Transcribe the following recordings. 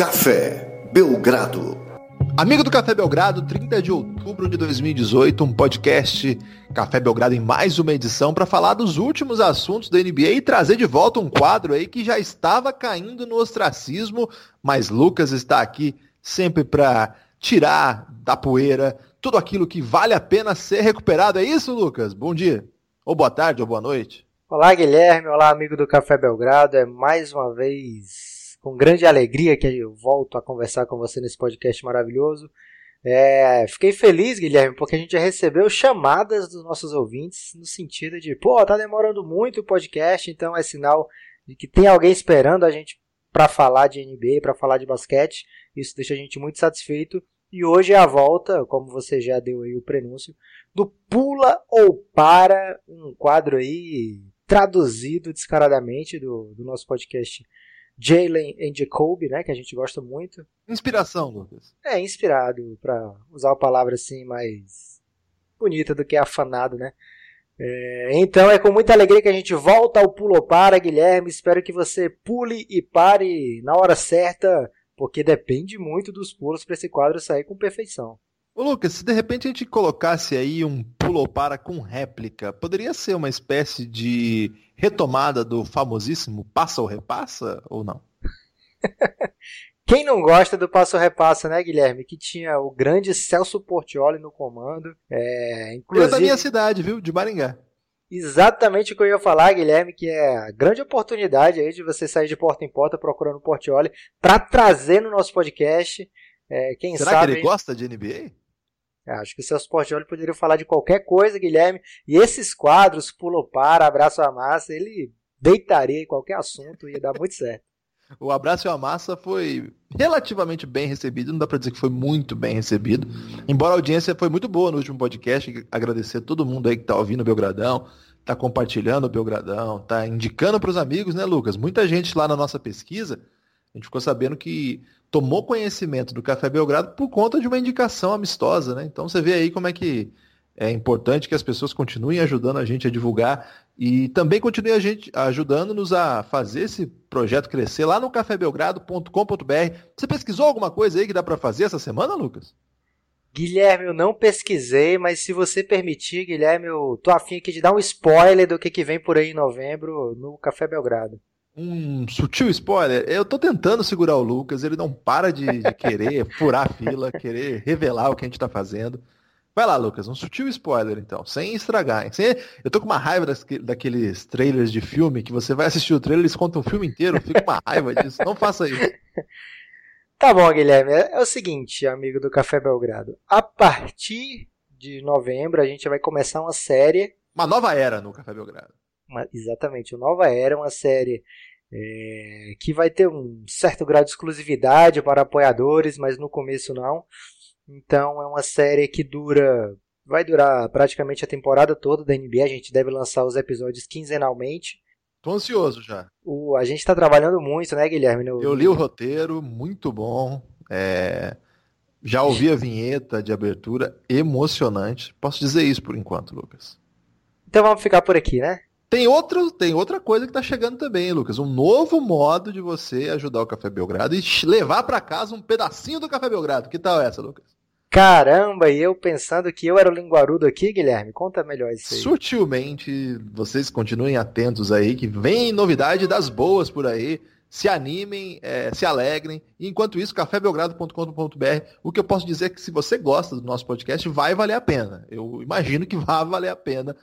Café Belgrado. Amigo do Café Belgrado, 30 de outubro de 2018, um podcast Café Belgrado em mais uma edição para falar dos últimos assuntos da NBA e trazer de volta um quadro aí que já estava caindo no ostracismo, mas Lucas está aqui sempre para tirar da poeira tudo aquilo que vale a pena ser recuperado. É isso, Lucas? Bom dia, ou boa tarde, ou boa noite. Olá, Guilherme. Olá, amigo do Café Belgrado. É mais uma vez com grande alegria que eu volto a conversar com você nesse podcast maravilhoso. É, fiquei feliz, Guilherme, porque a gente já recebeu chamadas dos nossos ouvintes no sentido de, pô, tá demorando muito o podcast, então é sinal de que tem alguém esperando a gente para falar de NBA, para falar de basquete. Isso deixa a gente muito satisfeito. E hoje é a volta, como você já deu aí o prenúncio, do Pula ou Para, um quadro aí traduzido descaradamente do, do nosso podcast Jalen and Jacoby, né, que a gente gosta muito. Inspiração, Lucas. É, inspirado, para usar uma palavra assim mais bonita do que afanado, né? É, então é com muita alegria que a gente volta ao Pulo Para, Guilherme. Espero que você pule e pare na hora certa, porque depende muito dos pulos para esse quadro sair com perfeição. Ô Lucas, se de repente a gente colocasse aí um pulo para com réplica, poderia ser uma espécie de retomada do famosíssimo passa ou repassa ou não? Quem não gosta do passo repassa, né, Guilherme? Que tinha o grande Celso Portioli no comando. É, inclusive... Eu da minha cidade, viu? De Maringá. Exatamente o que eu ia falar, Guilherme, que é a grande oportunidade aí de você sair de porta em porta procurando Portioli para trazer no nosso podcast. É, quem Será sabe... que ele gosta de NBA? É, acho que o Celso Portioli poderia falar de qualquer coisa, Guilherme. E esses quadros, pulou para, abraço a massa, ele deitaria em qualquer assunto e ia dar muito certo. O abraço a massa foi relativamente bem recebido, não dá para dizer que foi muito bem recebido. Embora a audiência foi muito boa no último podcast, agradecer a todo mundo aí que tá ouvindo o Belgradão, tá compartilhando o Belgradão, tá indicando para os amigos, né, Lucas? Muita gente lá na nossa pesquisa, a gente ficou sabendo que tomou conhecimento do Café Belgrado por conta de uma indicação amistosa, né? Então você vê aí como é que é importante que as pessoas continuem ajudando a gente a divulgar e também continuem a gente ajudando-nos a fazer esse projeto crescer lá no cafébelgrado.com.br. Você pesquisou alguma coisa aí que dá para fazer essa semana, Lucas? Guilherme, eu não pesquisei, mas se você permitir, Guilherme, eu tô afim aqui de dar um spoiler do que, que vem por aí em novembro no Café Belgrado um sutil spoiler. Eu tô tentando segurar o Lucas, ele não para de, de querer furar a fila, querer revelar o que a gente tá fazendo. Vai lá, Lucas, um sutil spoiler então, sem estragar. Sem... Eu tô com uma raiva das, daqueles trailers de filme que você vai assistir o trailer, eles contam o filme inteiro, eu fico com uma raiva disso. Não faça isso. Tá bom, Guilherme. É, é o seguinte, amigo do Café Belgrado. A partir de novembro, a gente vai começar uma série. Uma nova era no Café Belgrado. Uma, exatamente, uma nova era, uma série é, que vai ter um certo grau de exclusividade para apoiadores, mas no começo não. Então é uma série que dura, vai durar praticamente a temporada toda da NBA. A gente deve lançar os episódios quinzenalmente. Tô ansioso já. O, a gente está trabalhando muito, né, Guilherme? No... Eu li o roteiro, muito bom. É... Já ouvi a vinheta de abertura, emocionante. Posso dizer isso por enquanto, Lucas. Então vamos ficar por aqui, né? Tem, outro, tem outra coisa que está chegando também, Lucas. Um novo modo de você ajudar o Café Belgrado e levar para casa um pedacinho do Café Belgrado. Que tal essa, Lucas? Caramba, e eu pensando que eu era o linguarudo aqui, Guilherme. Conta melhor isso aí. Sutilmente, vocês continuem atentos aí, que vem novidade das boas por aí. Se animem, é, se alegrem. E enquanto isso, cafébelgrado.com.br, o que eu posso dizer é que se você gosta do nosso podcast, vai valer a pena. Eu imagino que vai valer a pena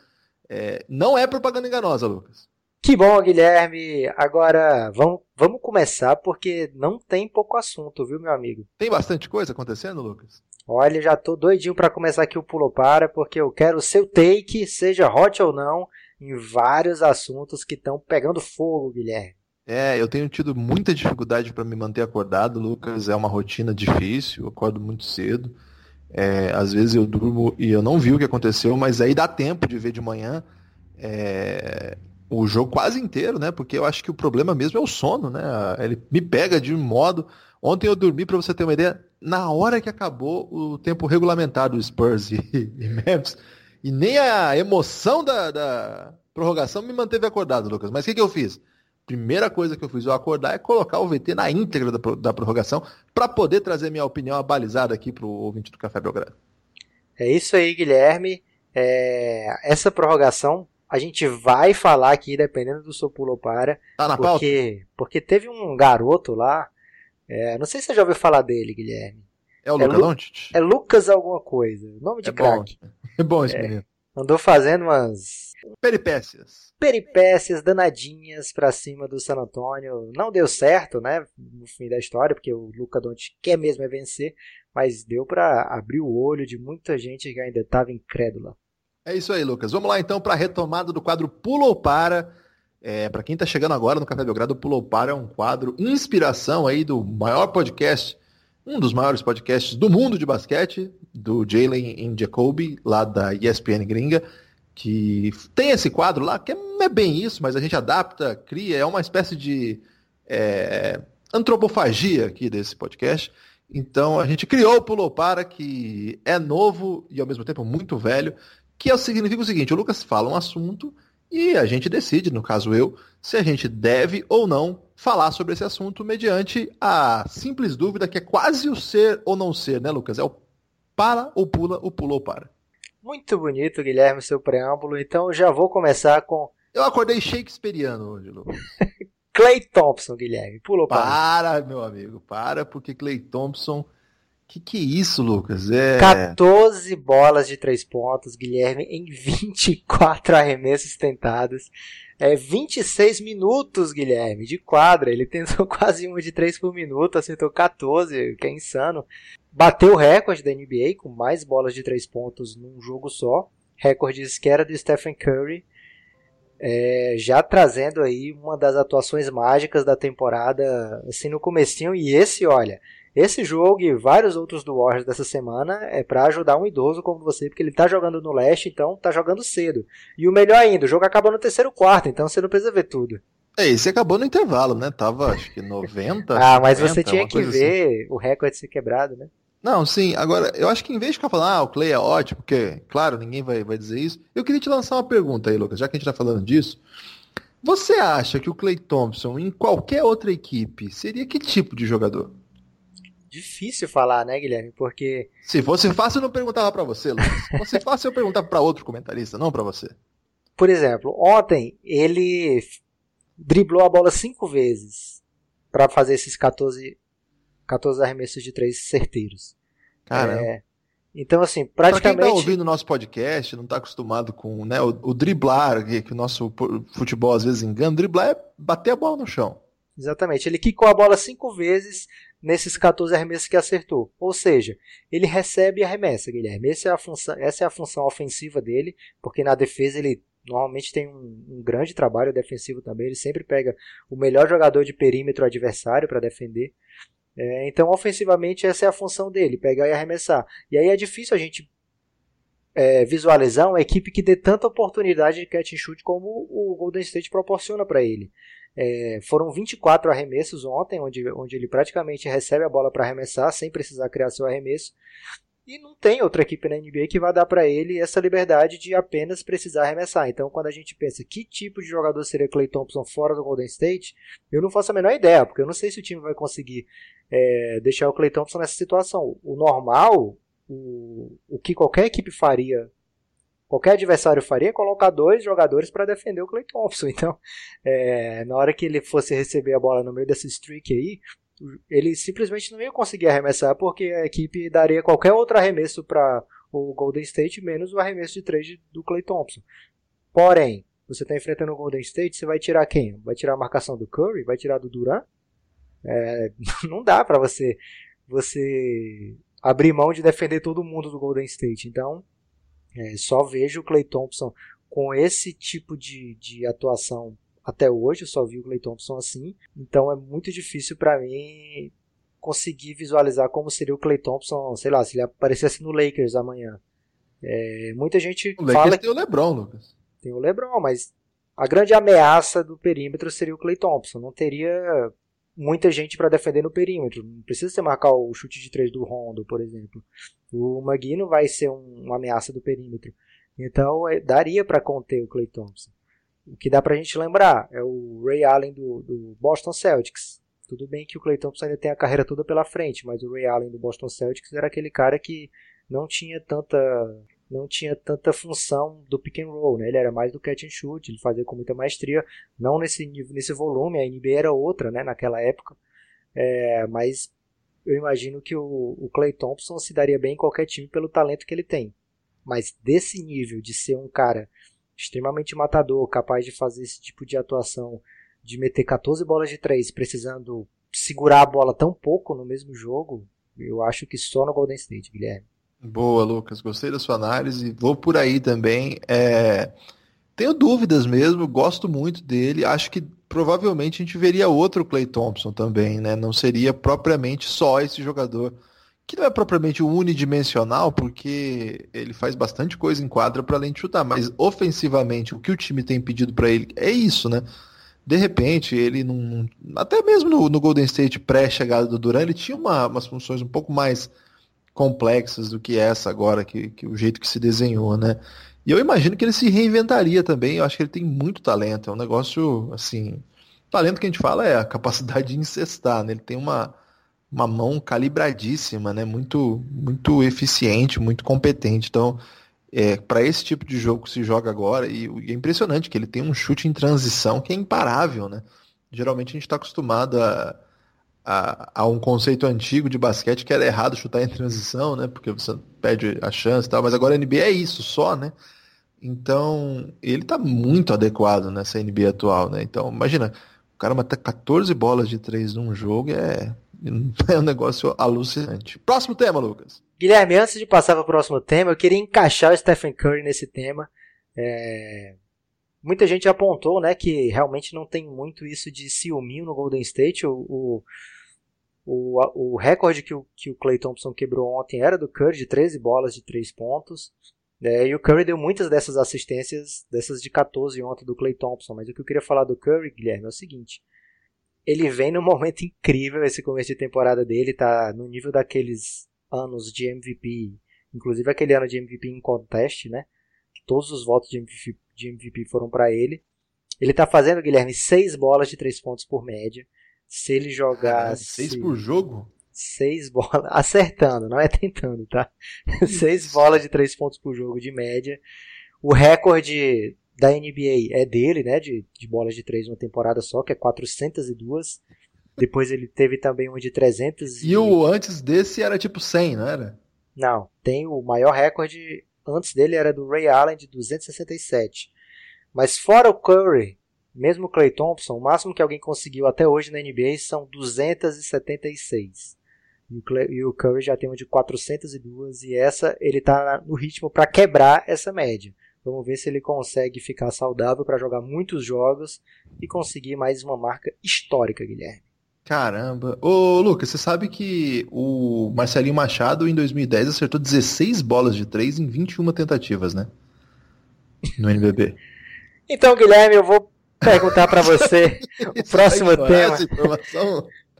é, não é propaganda enganosa, Lucas. Que bom, Guilherme. Agora vamos, vamos começar porque não tem pouco assunto, viu, meu amigo? Tem bastante coisa acontecendo, Lucas? Olha, já tô doidinho para começar aqui o pulo para porque eu quero o seu take, seja hot ou não, em vários assuntos que estão pegando fogo, Guilherme. É, eu tenho tido muita dificuldade para me manter acordado, Lucas. É uma rotina difícil, eu acordo muito cedo. É, às vezes eu durmo e eu não vi o que aconteceu, mas aí dá tempo de ver de manhã é, o jogo quase inteiro, né? Porque eu acho que o problema mesmo é o sono, né? Ele me pega de um modo. Ontem eu dormi, para você ter uma ideia, na hora que acabou o tempo regulamentar do Spurs e, e Memphis, e nem a emoção da, da, prorrogação me manteve acordado, Lucas. Mas o que, que eu fiz? Primeira coisa que eu fiz ao acordar é colocar o VT na íntegra da, da prorrogação para poder trazer minha opinião abalizada aqui para o ouvinte do Café Belgrado. É isso aí, Guilherme. É, essa prorrogação a gente vai falar aqui, dependendo do seu pulo para. Tá na porque, pauta? Porque teve um garoto lá. É, não sei se você já ouviu falar dele, Guilherme. É o é Luca Doncic? É Lucas alguma coisa. Nome de é craque. É bom esse é, menino. Andou fazendo umas peripécias. Peripécias danadinhas para cima do San Antonio. Não deu certo, né? No fim da história, porque o Luca Doncic quer mesmo é vencer, mas deu para abrir o olho de muita gente que ainda estava incrédula. É isso aí, Lucas. Vamos lá então para a retomada do quadro Pulo ou Para. É, para quem está chegando agora no Café Belgrado, o Pulo ou Para é um quadro inspiração aí do maior podcast, um dos maiores podcasts do mundo de basquete, do Jalen Jacoby, lá da ESPN gringa, que tem esse quadro lá, que não é bem isso, mas a gente adapta, cria, é uma espécie de é, antropofagia aqui desse podcast. Então a gente criou o Pulo Para, que é novo e ao mesmo tempo muito velho, que é, significa o seguinte, o Lucas fala um assunto e a gente decide, no caso eu, se a gente deve ou não falar sobre esse assunto mediante a simples dúvida que é quase o ser ou não ser, né, Lucas? É o para ou pula, o pula ou para. Muito bonito, Guilherme, seu preâmbulo. Então já vou começar com. Eu acordei shakespeariano hoje, Lucas. Clay Thompson, Guilherme. Pulou para. Para, meu amigo, para, porque Clay Thompson que que é isso, Lucas? É... 14 bolas de 3 pontos, Guilherme, em 24 arremessos tentados. É 26 minutos, Guilherme, de quadra. Ele tentou quase uma de 3 por minuto, acertou 14, que é insano. Bateu o recorde da NBA com mais bolas de 3 pontos num jogo só. Recorde que era do Stephen Curry. É, já trazendo aí uma das atuações mágicas da temporada, assim, no comecinho. E esse, olha, esse jogo e vários outros do Warriors dessa semana é para ajudar um idoso como você, porque ele tá jogando no leste, então tá jogando cedo. E o melhor ainda, o jogo acaba no terceiro quarto, então você não precisa ver tudo. É, esse acabou no intervalo, né? Tava acho que 90. ah, mas 90, você tinha que ver assim. o recorde ser quebrado, né? Não, sim. Agora, eu acho que em vez de ficar falando, ah, o Clay é ótimo, porque, claro, ninguém vai, vai dizer isso, eu queria te lançar uma pergunta aí, Lucas, já que a gente tá falando disso. Você acha que o Clay Thompson, em qualquer outra equipe, seria que tipo de jogador? difícil falar, né, Guilherme? Porque. Se fosse fácil, eu não perguntava para você, Lucas. Se fosse fácil, eu perguntava para outro comentarista, não para você. Por exemplo, ontem ele driblou a bola cinco vezes para fazer esses 14, 14 arremessos de três certeiros. Caramba. É, então, assim, praticamente. Pra quem tá ouvindo o nosso podcast, não tá acostumado com né, o, o driblar, que, que, o nosso futebol às vezes engana, driblar é bater a bola no chão. Exatamente. Ele quicou a bola cinco vezes, nesses 14 arremessos que acertou. Ou seja, ele recebe e arremessa, Guilherme. Essa é a função, essa é a função ofensiva dele, porque na defesa ele normalmente tem um, um grande trabalho defensivo também. Ele sempre pega o melhor jogador de perímetro adversário para defender. É, então, ofensivamente, essa é a função dele, pegar e arremessar. E aí é difícil a gente é, visualizar uma equipe que dê tanta oportunidade de catch and shoot como o Golden State proporciona para ele. É, foram 24 arremessos ontem, onde, onde ele praticamente recebe a bola para arremessar sem precisar criar seu arremesso. E não tem outra equipe na NBA que vai dar para ele essa liberdade de apenas precisar arremessar. Então, quando a gente pensa que tipo de jogador seria Clay Thompson fora do Golden State, eu não faço a menor ideia, porque eu não sei se o time vai conseguir é, deixar o Clay Thompson nessa situação. O normal, o, o que qualquer equipe faria qualquer adversário faria colocar dois jogadores para defender o Clay Thompson. Então, é, na hora que ele fosse receber a bola no meio dessa streak aí, ele simplesmente não ia conseguir arremessar porque a equipe daria qualquer outro arremesso para o Golden State menos o arremesso de três do Clay Thompson. Porém, você está enfrentando o Golden State, você vai tirar quem? Vai tirar a marcação do Curry? Vai tirar do Durant? É, não dá para você você abrir mão de defender todo mundo do Golden State. Então, é, só vejo o Clay Thompson com esse tipo de, de atuação até hoje, eu só vi o Clay Thompson assim. Então é muito difícil para mim conseguir visualizar como seria o Clay Thompson, sei lá, se ele aparecesse no Lakers amanhã. É, muita gente o fala tem o LeBron, Lucas. Tem o LeBron, mas a grande ameaça do perímetro seria o Clay Thompson. Não teria muita gente para defender no perímetro. Não precisa você marcar o chute de três do Rondo, por exemplo. O Magui não vai ser um, uma ameaça do perímetro. Então, é, daria para conter o Clay Thompson. O que dá pra gente lembrar é o Ray Allen do, do Boston Celtics. Tudo bem que o Clay Thompson ainda tem a carreira toda pela frente, mas o Ray Allen do Boston Celtics era aquele cara que não tinha tanta não tinha tanta função do pick and roll, né? Ele era mais do catch and shoot, ele fazia com muita maestria, não nesse nesse volume, a NBA era outra, né, naquela época. É, mas eu imagino que o, o Clay Thompson se daria bem em qualquer time pelo talento que ele tem. Mas desse nível de ser um cara extremamente matador, capaz de fazer esse tipo de atuação, de meter 14 bolas de 3, precisando segurar a bola tão pouco no mesmo jogo, eu acho que só no Golden State, Guilherme. Boa, Lucas. Gostei da sua análise. Vou por aí também. É... Tenho dúvidas mesmo, gosto muito dele. Acho que provavelmente a gente veria outro Clay Thompson também, né? Não seria propriamente só esse jogador, que não é propriamente unidimensional, porque ele faz bastante coisa em quadra para além de chutar, mas ofensivamente o que o time tem pedido para ele é isso, né? De repente, ele não. Até mesmo no, no Golden State pré-chegada do Duran, ele tinha uma, umas funções um pouco mais complexas do que essa agora, que, que o jeito que se desenhou, né? E eu imagino que ele se reinventaria também. Eu acho que ele tem muito talento. É um negócio, assim. Talento que a gente fala é a capacidade de incestar, né? Ele tem uma, uma mão calibradíssima, né? Muito, muito eficiente, muito competente. Então, é, para esse tipo de jogo que se joga agora, e, e, é impressionante que ele tem um chute em transição que é imparável, né? Geralmente a gente está acostumado a a, a, um conceito antigo de basquete que era errado chutar em transição, né? Porque você perde a chance e tal, mas agora a NBA é isso só, né? Então, ele tá muito adequado nessa NBA atual, né? Então, imagina, o cara matar 14 bolas de três num jogo é, é um negócio alucinante. Próximo tema, Lucas. Guilherme, antes de passar para o próximo tema, eu queria encaixar o Stephen Curry nesse tema. É... Muita gente apontou né, que realmente não tem muito isso de ciúminho no Golden State. O, o, o, o recorde que o, que o Clay Thompson quebrou ontem era do Curry, de 13 bolas de 3 pontos. É, e o Curry deu muitas dessas assistências, dessas de 14 ontem do Clay Thompson. Mas o que eu queria falar do Curry, Guilherme, é o seguinte. Ele vem num momento incrível esse começo de temporada dele, tá no nível daqueles anos de MVP, inclusive aquele ano de MVP em contest, né? Todos os votos de MVP, de MVP foram para ele. Ele tá fazendo, Guilherme, 6 bolas de 3 pontos por média. Se ele jogasse. seis por jogo? Seis bolas. Acertando, não é tentando, tá? seis bolas de três pontos por jogo de média. O recorde da NBA é dele, né? De, de bolas de três uma temporada só, que é 402. Depois ele teve também uma de 300. E, e o antes desse era tipo 100, não era? Não, tem o maior recorde antes dele era do Ray Allen de 267. Mas fora o Curry, mesmo o Clay Thompson, o máximo que alguém conseguiu até hoje na NBA são 276. E o, Clay, e o Curry já tem uma de 402 e essa ele está no ritmo para quebrar essa média. Vamos ver se ele consegue ficar saudável para jogar muitos jogos e conseguir mais uma marca histórica, Guilherme. Caramba. Ô, Lucas, você sabe que o Marcelinho Machado em 2010 acertou 16 bolas de 3 em 21 tentativas, né? No NBB. então, Guilherme, eu vou perguntar para você o próximo tema.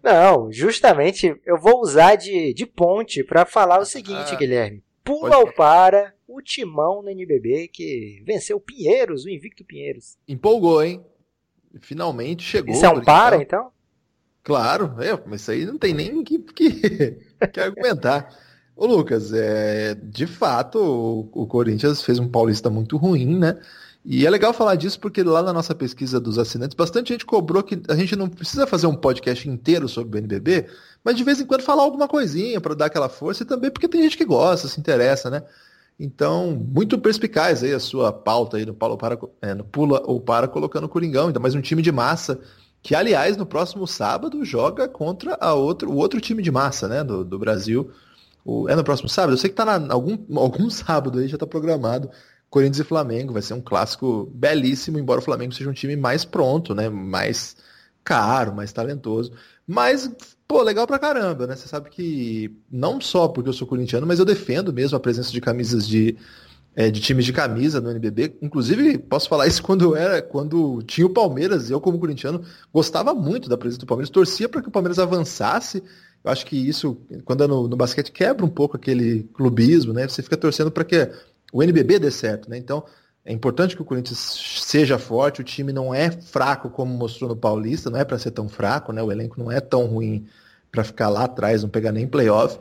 Não, justamente eu vou usar de, de ponte para falar o seguinte, ah, Guilherme. Pula ou para o timão no NBB que venceu o Pinheiros, o invicto Pinheiros. Empolgou, hein? Finalmente chegou. Isso é um para, então? Claro, é, mas isso aí não tem nem que, que, que argumentar. Ô Lucas, é, de fato o, o Corinthians fez um paulista muito ruim, né? E é legal falar disso porque lá na nossa pesquisa dos assinantes, bastante gente cobrou que a gente não precisa fazer um podcast inteiro sobre o BNBB, mas de vez em quando falar alguma coisinha para dar aquela força e também porque tem gente que gosta, se interessa, né? Então, muito perspicaz aí a sua pauta aí no, Paulo para, é, no Pula ou Para colocando o Coringão, ainda mais um time de massa, que aliás no próximo sábado joga contra a outro, o outro time de massa, né, do, do Brasil. O, é no próximo sábado? Eu sei que tá na, algum, algum sábado aí, já tá programado Corinthians e Flamengo. Vai ser um clássico belíssimo, embora o Flamengo seja um time mais pronto, né? Mais caro, mais talentoso. Mas, pô, legal pra caramba, né? Você sabe que não só porque eu sou corintiano, mas eu defendo mesmo a presença de camisas de, é, de times de camisa no NBB. Inclusive, posso falar isso quando era, quando tinha o Palmeiras. Eu, como corintiano, gostava muito da presença do Palmeiras, torcia para que o Palmeiras avançasse. Eu acho que isso, quando é no, no basquete, quebra um pouco aquele clubismo, né? Você fica torcendo para que o NBB dê certo, né? Então, É importante que o Corinthians seja forte, o time não é fraco como mostrou no Paulista, não é para ser tão fraco, né? O elenco não é tão ruim para ficar lá atrás, não pegar nem playoff.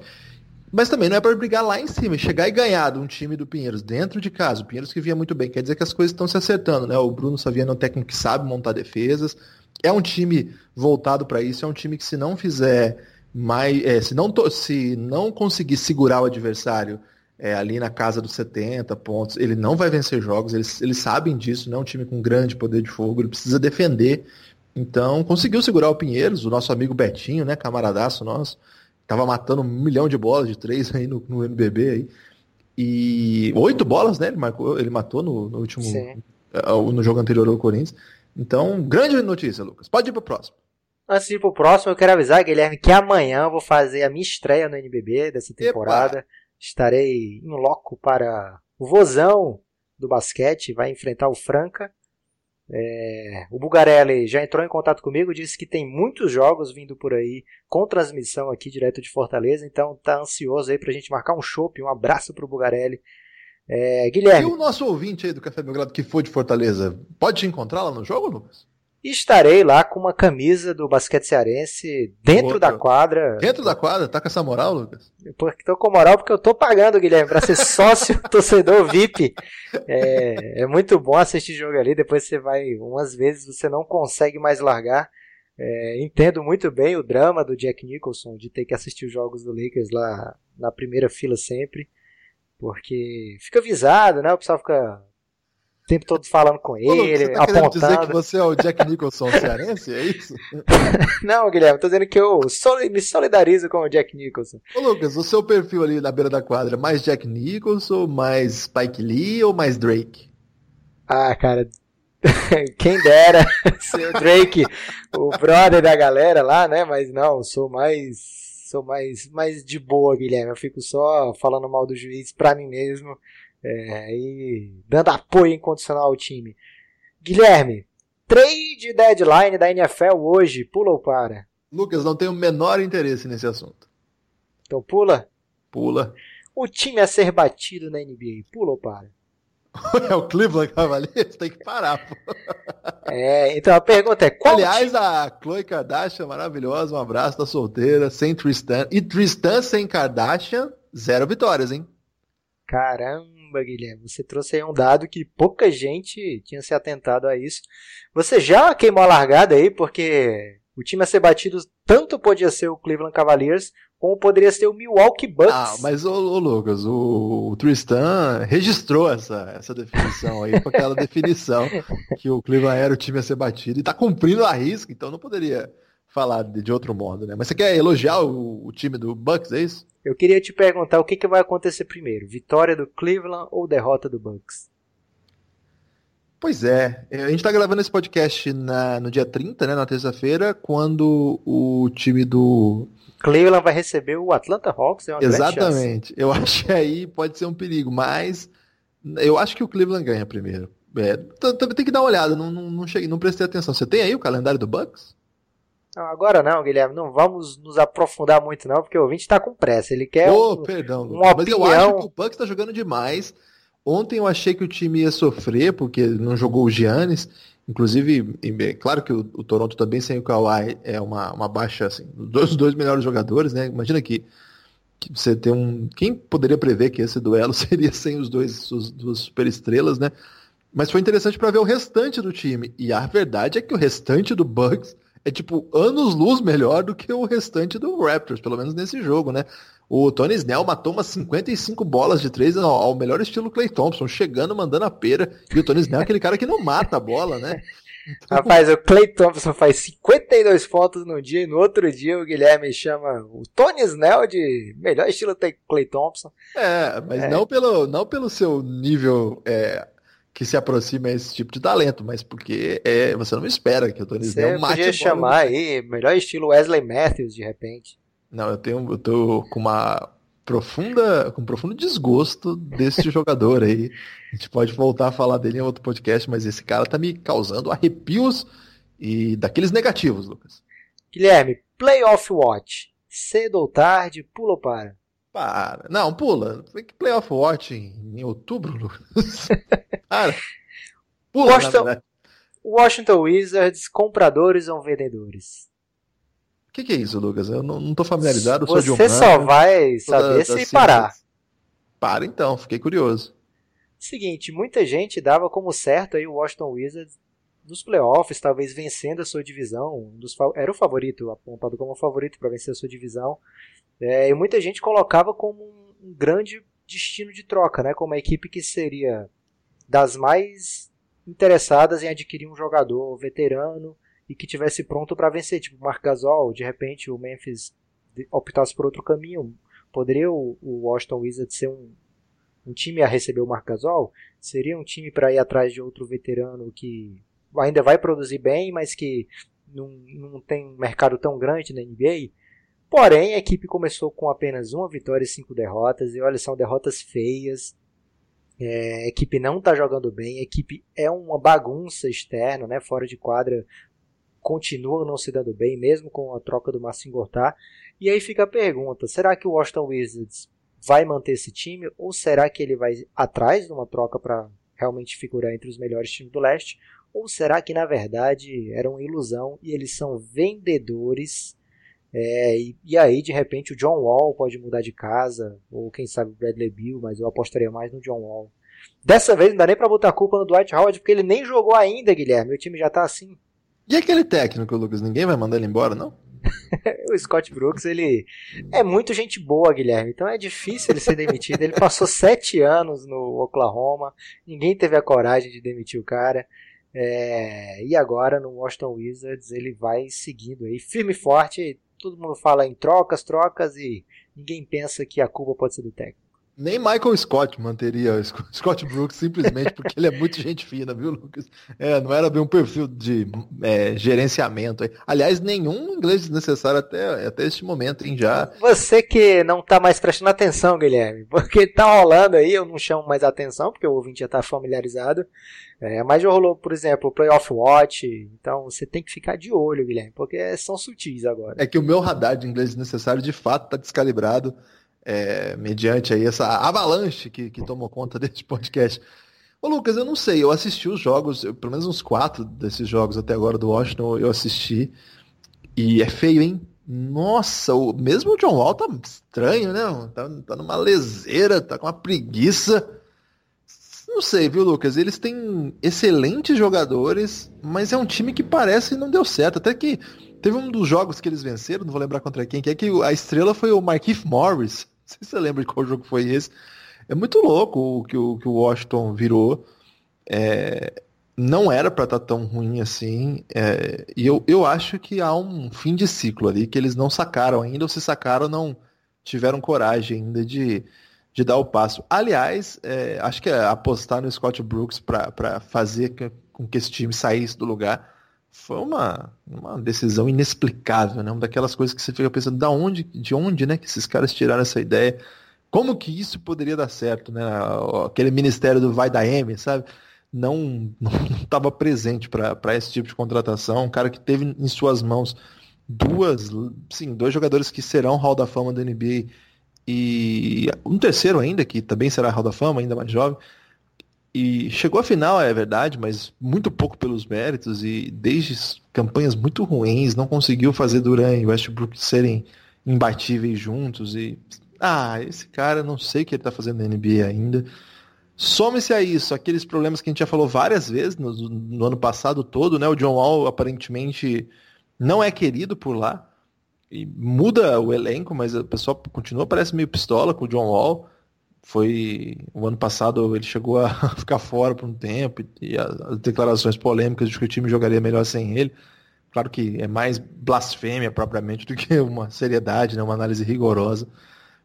Mas também não é para brigar lá em cima, chegar e ganhar de um time do Pinheiros dentro de casa. O Pinheiros que via muito bem, quer dizer que as coisas estão se acertando, né? O Bruno Saviano é um técnico que sabe montar defesas, é um time voltado para isso, é um time que se não fizer mais, é, se não se não conseguir segurar o adversário é, ali na casa dos 70 pontos, ele não vai vencer jogos, eles, eles sabem disso, não é um time com grande poder de fogo, ele precisa defender. Então, conseguiu segurar o Pinheiros, o nosso amigo Betinho, né, camaradaço nosso, tava matando um milhão de bolas de três aí no, no NBB aí. E oito bolas, né, ele, marcou, ele matou no, no último, Sim. É, no jogo anterior ao Corinthians. Então, grande notícia, Lucas. Pode ir pro próximo. Antes de ir pro próximo, eu quero avisar, Guilherme, que amanhã eu vou fazer a minha estreia no NBB dessa temporada. Epa estarei em loco para o Vozão do basquete, vai enfrentar o Franca. É, o Bugarelli já entrou em contato comigo, disse que tem muitos jogos vindo por aí com transmissão aqui direto de Fortaleza, então tá ansioso aí pra gente marcar um chopp. Um abraço pro Bugarelli. É, Guilherme. E o nosso ouvinte aí do Café Belgrado que foi de Fortaleza, pode te encontrar lá no jogo, Lucas? E estarei lá com uma camisa do basquete cearense dentro Outra. da quadra. Dentro da quadra? Tá com essa moral, Lucas? Porque tô com moral porque eu tô pagando, Guilherme, para ser sócio torcedor VIP. É, é, muito bom assistir jogo ali. Depois você vai, umas vezes você não consegue mais largar. É, entendo muito bem o drama do Jack Nicholson de ter que assistir os jogos do Lakers lá na primeira fila sempre. Porque fica avisado, né? O pessoal fica o tempo todo falando com ele, Ô, você tá apontando. dizer que você é o Jack Nicholson cearense, é isso? Não, Guilherme, tô dizendo que eu me solidarizo com o Jack Nicholson. Ô, Lucas, o seu perfil ali na beira da quadra, mais Jack Nicholson, mais Spike Lee ou mais Drake? Ah, cara, quem dera ser o Drake, o brother da galera lá, né? Mas não, sou mais sou mais, mais de boa, Guilherme. Eu fico só falando mal do juiz pra mim mesmo. É, e dando apoio incondicional ao time. Guilherme, trade deadline da NFL hoje, pula ou para? Lucas, não tenho o menor interesse nesse assunto. Então pula? Pula. O time a ser batido na NBA, pula ou para? É o Cleveland Cavaliers? Tem que parar, pô. É, então a pergunta é qual Aliás, time... a Chloe Kardashian, maravilhosa, um abraço, tá solteira, sem Tristan. E Tristan sem Kardashian, zero vitórias, hein? Caramba. Caramba, Guilherme, você trouxe aí um dado que pouca gente tinha se atentado a isso. Você já queimou a largada aí, porque o time a ser batido tanto podia ser o Cleveland Cavaliers, como poderia ser o Milwaukee Bucks. Ah, mas ô, ô Lucas, o, o, Tristan registrou essa, essa definição aí, com aquela definição que o Cleveland era o time a ser batido e tá cumprindo a risca, então não poderia falar de, de outro modo, né? Mas você quer elogiar o, o time do Bucks, é isso? Eu queria te perguntar o que, que vai acontecer primeiro: vitória do Cleveland ou derrota do Bucks? Pois é, é a gente está gravando esse podcast na, no dia 30, né, na terça-feira, quando o time do. Cleveland vai receber o Atlanta Hawks. É Exatamente. Eu acho que aí pode ser um perigo, mas eu acho que o Cleveland ganha primeiro. É, tem que dar uma olhada, não, não, não, cheguei, não prestei atenção. Você tem aí o calendário do Bucks? Não, agora não, Guilherme, não vamos nos aprofundar muito não, porque o ouvinte está com pressa. Ele quer oh, um, perdão, uma mas opinião... eu acho que o Bucks está jogando demais. Ontem eu achei que o time ia sofrer, porque não jogou o Giannis. Inclusive, claro que o, o, Toronto também sem o Kawhi é uma, uma baixa, assim, dos dois melhores jogadores, né? Imagina que, que você tem um... Quem poderia prever que esse duelo seria sem os dois, os duas superestrelas, né? Mas foi interessante para ver o restante do time. E a verdade é que o restante do Bucks é tipo anos luz melhor do que o restante do Raptors, pelo menos nesse jogo, né? O Tony Snell matou umas 55 bolas de três ao, melhor estilo Clay Thompson, chegando, mandando a pera. E o Tony Snell é aquele cara que não mata a bola, né? Então... Rapaz, o Clay Thompson faz 52 pontos no dia e no outro dia o Guilherme chama o Tony Snell de melhor estilo Clay Thompson. É, mas é. Não, pelo, não pelo seu nível é, que se aproxime a esse tipo de talento, mas porque é, você não espera que o Tony Snell mate podia chamar aí, melhor estilo Wesley Matthews, de repente. Não, eu tenho, eu tô com uma profunda, com um profundo desgosto desse jogador aí. A gente pode voltar a falar dele em outro podcast, mas esse cara tá me causando arrepios e daqueles negativos, Lucas. Guilherme, Playoff Watch. Cedo ou tarde, pula ou para? Para. Não, pula. Playoff Watch em, em outubro, Lucas. Cara, pula, Washington, Washington Wizards, compradores ou vendedores? O que, que, é isso, Lucas? Eu não, estou familiarizado, Você um só vai saber se da parar. Para então, fiquei curioso. Seguinte, muita gente dava como certo aí o Washington Wizards nos playoffs, talvez vencendo a sua divisão. Um dos, era o favorito, apontado como favorito para vencer a sua divisão. É, e muita gente colocava como um, grande destino de troca, né? Como a equipe que seria das mais interessadas em adquirir um jogador veterano e que tivesse pronto para vencer, tipo Marc Gasol, de repente o Memphis optasse por outro caminho, poderia o, o Washington Wizards ser um, um time a receber o Marc Gasol? Seria um time para ir atrás de outro veterano que ainda vai produzir bem, mas que não, não tem um mercado tão grande na NBA? Porém, a equipe começou com apenas uma vitória e cinco derrotas, e olha, são derrotas feias. É, a equipe não está jogando bem, a equipe é uma bagunça externa, né, fora de quadra, continua não se dando bem, mesmo com a troca do Marcin Gortat. E aí fica a pergunta: será que o Washington Wizards vai manter esse time ou será que ele vai atrás de uma troca para realmente figurar entre os melhores times do leste? Ou será que na verdade era uma ilusão e eles são vendedores? É, e, e, aí de repente o John Wall pode mudar de casa, ou quem sabe o Bradley Bill, mas eu apostaria mais no John Wall. Dessa vez não dá nem pra botar a culpa no Dwight Howard, porque ele nem jogou ainda, Guilherme. O time já tá assim. E aquele técnico, Lucas? Ninguém vai mandar ele embora, não? o Scott Brooks, ele é muito gente boa, Guilherme. Então é difícil ele ser demitido. Ele passou sete anos no Oklahoma, ninguém teve a coragem de demitir o cara. É... e agora no Washington Wizards ele vai seguindo aí, firme e forte. Todo mundo fala em trocas, trocas e ninguém pensa que a culpa pode ser do técnico. Nem Michael Scott manteria Scott Brooks simplesmente porque ele é muito gente fina, viu, Lucas? É, não era bem um perfil de é, gerenciamento. Aliás, nenhum inglês desnecessário até, até este momento, hein? Já. Você que não tá mais prestando atenção, Guilherme, porque tá rolando aí, eu não chamo mais atenção, porque o ouvinte já tá familiarizado. É, mas já rolou, por exemplo, o Playoff Watch. Então você tem que ficar de olho, Guilherme, porque são sutis agora. É que o meu radar de inglês desnecessário de fato tá descalibrado é, mediante aí essa avalanche que, que tomou conta desse podcast. Ô Lucas, eu não sei, eu assisti os jogos, eu, pelo menos uns quatro desses jogos até agora do Washington eu assisti, e é feio, hein? Nossa, o, mesmo o John Wall tá estranho, né? Tá, tá numa leseira, tá com uma preguiça. Não sei, viu, Lucas? Eles têm excelentes jogadores, mas é um time que parece que não deu certo. Até que teve um dos jogos que eles venceram, não vou lembrar contra quem, que é que a estrela foi o Markif Morris. Sei se você lembra de qual jogo foi esse. É muito louco o que o, que o Washington virou. É, não era para estar tá tão ruim assim. É, e eu, eu acho que há um fim de ciclo ali que eles não sacaram ainda, ou se sacaram, não tiveram coragem ainda de, de dar o passo. Aliás, é, acho que apostar no Scott Brooks para fazer com que esse time saísse do lugar foi uma, uma decisão inexplicável, né? Uma daquelas coisas que você fica pensando, da onde, de onde, né, que esses caras tiraram essa ideia? Como que isso poderia dar certo, né? Aquele ministério do vai da M, sabe? Não estava presente para esse tipo de contratação. Um cara que teve em suas mãos duas, sim, dois jogadores que serão Hall da Fama da NBA e um terceiro ainda que também será Hall da Fama, ainda mais jovem. E chegou à final, é verdade, mas muito pouco pelos méritos e desde campanhas muito ruins, não conseguiu fazer Duran e Westbrook serem imbatíveis juntos e ah, esse cara não sei o que ele tá fazendo na NBA ainda. Some-se a isso, aqueles problemas que a gente já falou várias vezes no, no, ano passado todo, né? O John Wall aparentemente não é querido por lá. E muda o elenco, mas o pessoal continua parece meio pistola com o John Wall foi o ano passado ele chegou a ficar fora por um tempo e as declarações polêmicas de que o time jogaria melhor sem ele. Claro que é mais blasfêmia propriamente do que uma seriedade, né, uma análise rigorosa.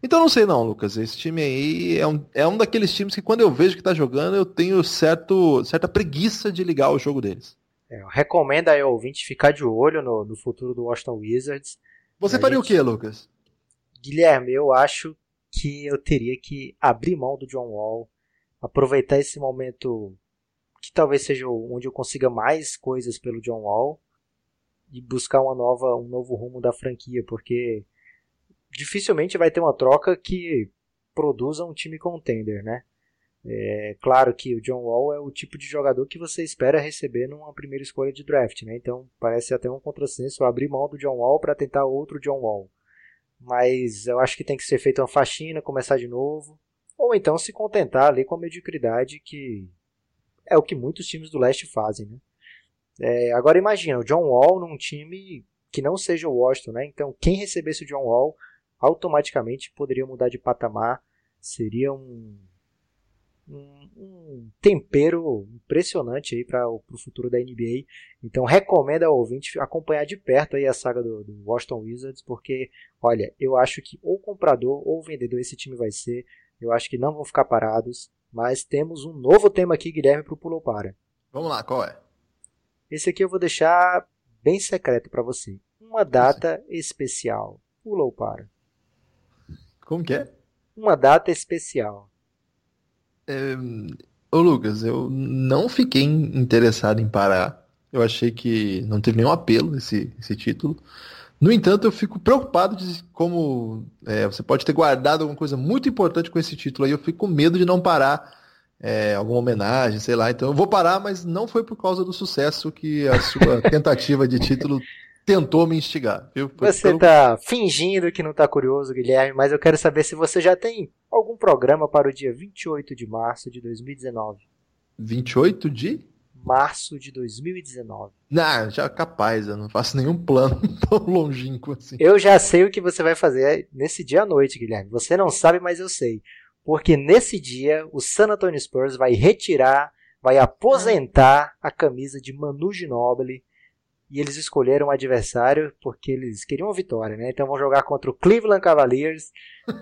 Então não sei não, Lucas. Esse time aí é um, é um daqueles times que quando eu vejo que está jogando, eu tenho certo, certa preguiça de ligar o jogo deles. É, recomendo aí ao ouvinte ficar de olho no, no futuro do Washington Wizards. Você faria gente... o que, Lucas? Guilherme, eu acho que eu teria que abrir mão do John Wall, aproveitar esse momento que talvez seja onde eu consiga mais coisas pelo John Wall e buscar uma nova, um novo rumo da franquia, porque dificilmente vai ter uma troca que produza um time contender, né? É claro que o John Wall é o tipo de jogador que você espera receber numa primeira escolha de draft, né? Então parece até um contrassenso abrir mão do John Wall para tentar outro John Wall. Mas eu acho que tem que ser feita uma faxina, começar de novo, ou então se contentar ali com a mediocridade que é o que muitos times do leste fazem, né? É, agora imagina, o John Wall num time que não seja o Washington, né? Então quem recebesse o John Wall automaticamente poderia mudar de patamar, seria um um, um tempero impressionante aí para o futuro da NBA. Então recomendo ao ouvinte acompanhar de perto aí a saga do, do Washington Wizards, porque olha, eu acho que ou comprador ou vendedor esse time vai ser. Eu acho que não vão ficar parados. Mas temos um novo tema aqui, Guilherme, para o Pulou Para. Vamos lá, qual é? Esse aqui eu vou deixar bem secreto para você. Uma data especial. Pulou para. Como que é? Uma data especial. É... Ô Lucas, eu não fiquei interessado em parar. Eu achei que não teve nenhum apelo esse, esse título. No entanto, eu fico preocupado de como é, você pode ter guardado alguma coisa muito importante com esse título aí. Eu fico com medo de não parar é, alguma homenagem, sei lá. Então eu vou parar, mas não foi por causa do sucesso que a sua tentativa de título tentou me instigar. Viu? Você pelo... tá fingindo que não tá curioso, Guilherme, mas eu quero saber se você já tem algum programa para o dia 28 de março de 2019. 28 de? Março de 2019. Não, já capaz, eu não faço nenhum plano tão longínquo assim. Eu já sei o que você vai fazer nesse dia à noite, Guilherme. Você não sabe, mas eu sei. Porque nesse dia o San Antonio Spurs vai retirar, vai aposentar a camisa de Manu Ginobili e eles escolheram um adversário porque eles queriam uma vitória, né? Então vão jogar contra o Cleveland Cavaliers